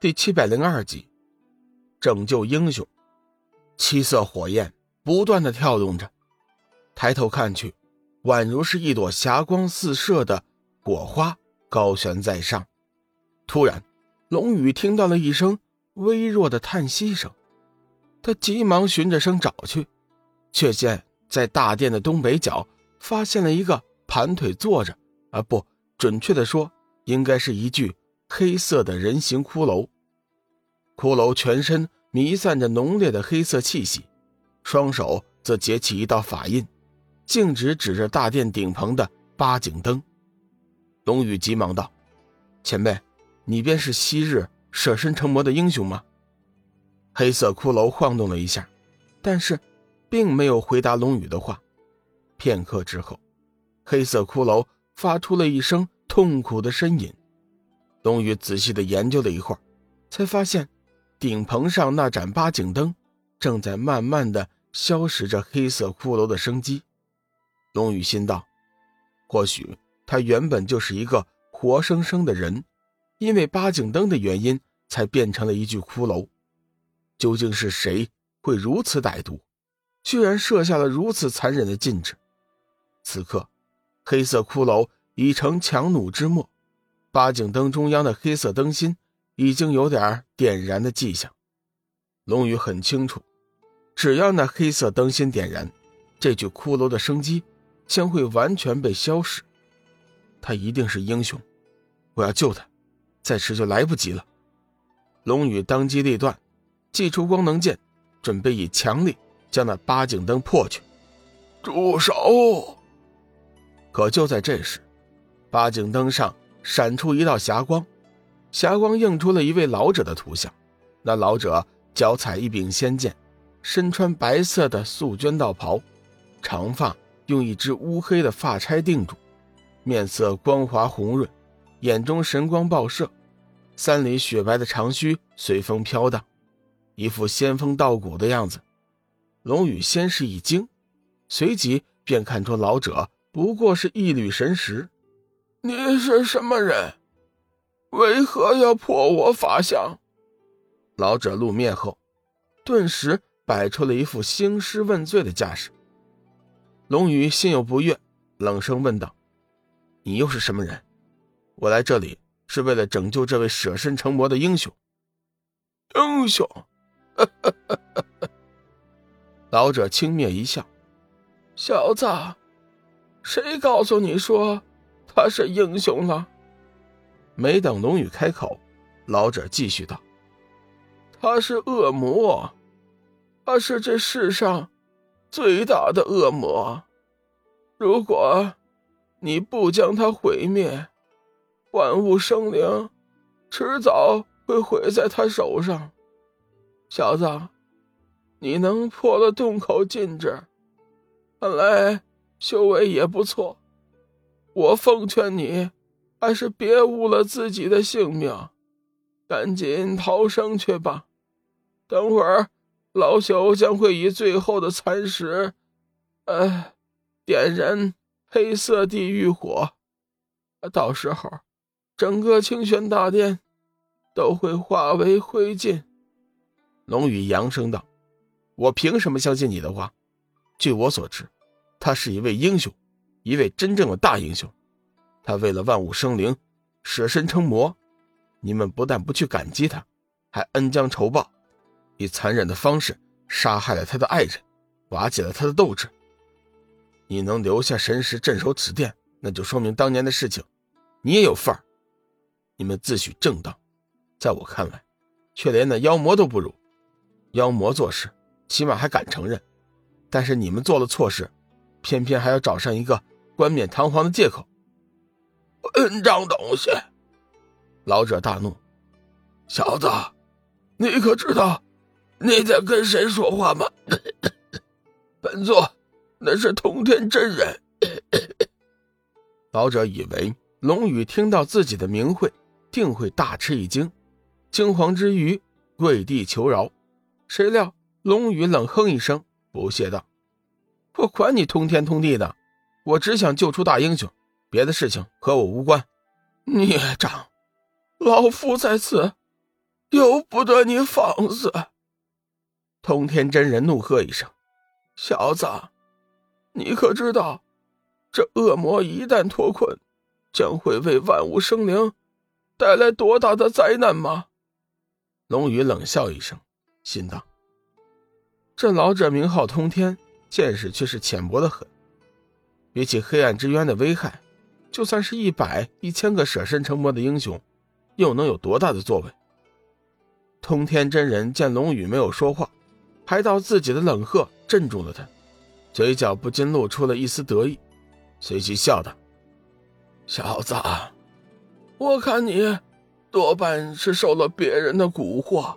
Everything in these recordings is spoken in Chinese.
第七百零二集，拯救英雄。七色火焰不断的跳动着，抬头看去，宛如是一朵霞光四射的火花高悬在上。突然，龙宇听到了一声微弱的叹息声，他急忙循着声找去，却见在大殿的东北角发现了一个盘腿坐着，啊，不准确的说，应该是一具。黑色的人形骷髅，骷髅全身弥散着浓烈的黑色气息，双手则结起一道法印，径直指着大殿顶棚的八景灯。龙宇急忙道：“前辈，你便是昔日舍身成魔的英雄吗？”黑色骷髅晃动了一下，但是并没有回答龙宇的话。片刻之后，黑色骷髅发出了一声痛苦的呻吟。龙宇仔细的研究了一会儿，才发现顶棚上那盏八景灯正在慢慢的消蚀着黑色骷髅的生机。龙宇心道：或许他原本就是一个活生生的人，因为八景灯的原因才变成了一具骷髅。究竟是谁会如此歹毒，居然设下了如此残忍的禁制？此刻，黑色骷髅已成强弩之末。八景灯中央的黑色灯芯已经有点点燃的迹象。龙宇很清楚，只要那黑色灯芯点燃，这具骷髅的生机将会完全被消失。他一定是英雄，我要救他，再迟就来不及了。龙宇当机立断，祭出光能剑，准备以强力将那八景灯破去。住手！可就在这时，八景灯上。闪出一道霞光，霞光映出了一位老者的图像。那老者脚踩一柄仙剑，身穿白色的素绢道袍，长发用一只乌黑的发钗定住，面色光滑红润，眼中神光爆射，三里雪白的长须随风飘荡，一副仙风道骨的样子。龙宇先是一惊，随即便看出老者不过是一缕神识。你是什么人？为何要破我法相？老者露面后，顿时摆出了一副兴师问罪的架势。龙宇心有不悦，冷声问道：“你又是什么人？我来这里是为了拯救这位舍身成魔的英雄。”英雄，老者轻蔑一笑：“小子，谁告诉你说？”他是英雄了。没等龙宇开口，老者继续道：“他是恶魔，他是这世上最大的恶魔。如果你不将他毁灭，万物生灵迟早会毁在他手上。小子，你能破了洞口禁制，看来修为也不错。”我奉劝你，还是别误了自己的性命，赶紧逃生去吧。等会儿，老朽将会以最后的蚕食，呃，点燃黑色地狱火，到时候，整个清玄大殿都会化为灰烬。龙宇扬声道：“我凭什么相信你的话？据我所知，他是一位英雄。”一位真正的大英雄，他为了万物生灵，舍身成魔。你们不但不去感激他，还恩将仇报，以残忍的方式杀害了他的爱人，瓦解了他的斗志。你能留下神识镇守此殿，那就说明当年的事情，你也有份儿。你们自诩正道，在我看来，却连那妖魔都不如。妖魔做事起码还敢承认，但是你们做了错事，偏偏还要找上一个。冠冕堂皇的借口，混账东西！老者大怒：“小子，你可知道你在跟谁说话吗？本座那是通天真人。”老者以为龙宇听到自己的名讳，定会大吃一惊，惊惶之余跪地求饶。谁料龙宇冷哼一声，不屑道：“我管你通天通地的！”我只想救出大英雄，别的事情和我无关。孽障，老夫在此由不得你放肆！通天真人怒喝一声：“小子，你可知道，这恶魔一旦脱困，将会为万物生灵带来多大的灾难吗？”龙宇冷笑一声，心道：“这老者名号通天，见识却是浅薄的很。比起黑暗之渊的危害，就算是一百、一千个舍身成魔的英雄，又能有多大的作为？”通天真人见龙宇没有说话，还道自己的冷喝镇住了他，嘴角不禁露出了一丝得意，随即笑道：“小子，我看你……”多半是受了别人的蛊惑，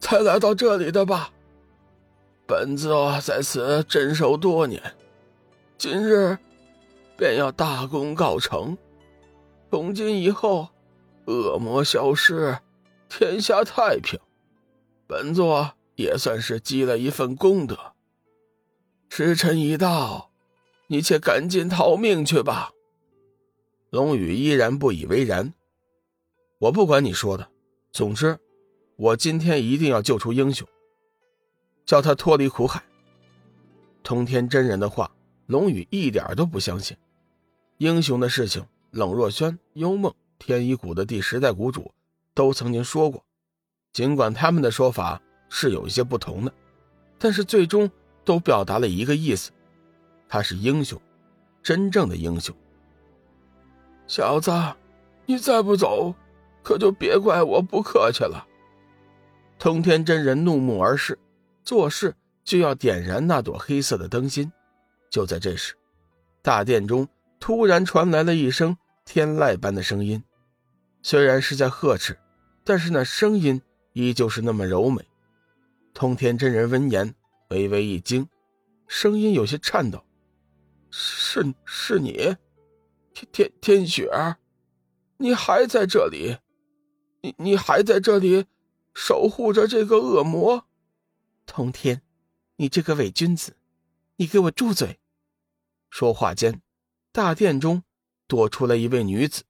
才来到这里的吧。本座在此镇守多年，今日便要大功告成。从今以后，恶魔消失，天下太平，本座也算是积了一份功德。时辰已到，你且赶紧逃命去吧。龙宇依然不以为然。我不管你说的，总之，我今天一定要救出英雄，叫他脱离苦海。通天真人的话，龙宇一点都不相信。英雄的事情，冷若轩、幽梦、天一谷的第十代谷主都曾经说过，尽管他们的说法是有一些不同的，但是最终都表达了一个意思：他是英雄，真正的英雄。小子，你再不走！可就别怪我不客气了。通天真人怒目而视，做事就要点燃那朵黑色的灯芯。就在这时，大殿中突然传来了一声天籁般的声音，虽然是在呵斥，但是那声音依旧是那么柔美。通天真人闻言微微一惊，声音有些颤抖：“是是你，天天天雪，你还在这里？”你你还在这里守护着这个恶魔，通天，你这个伪君子，你给我住嘴！说话间，大殿中多出了一位女子，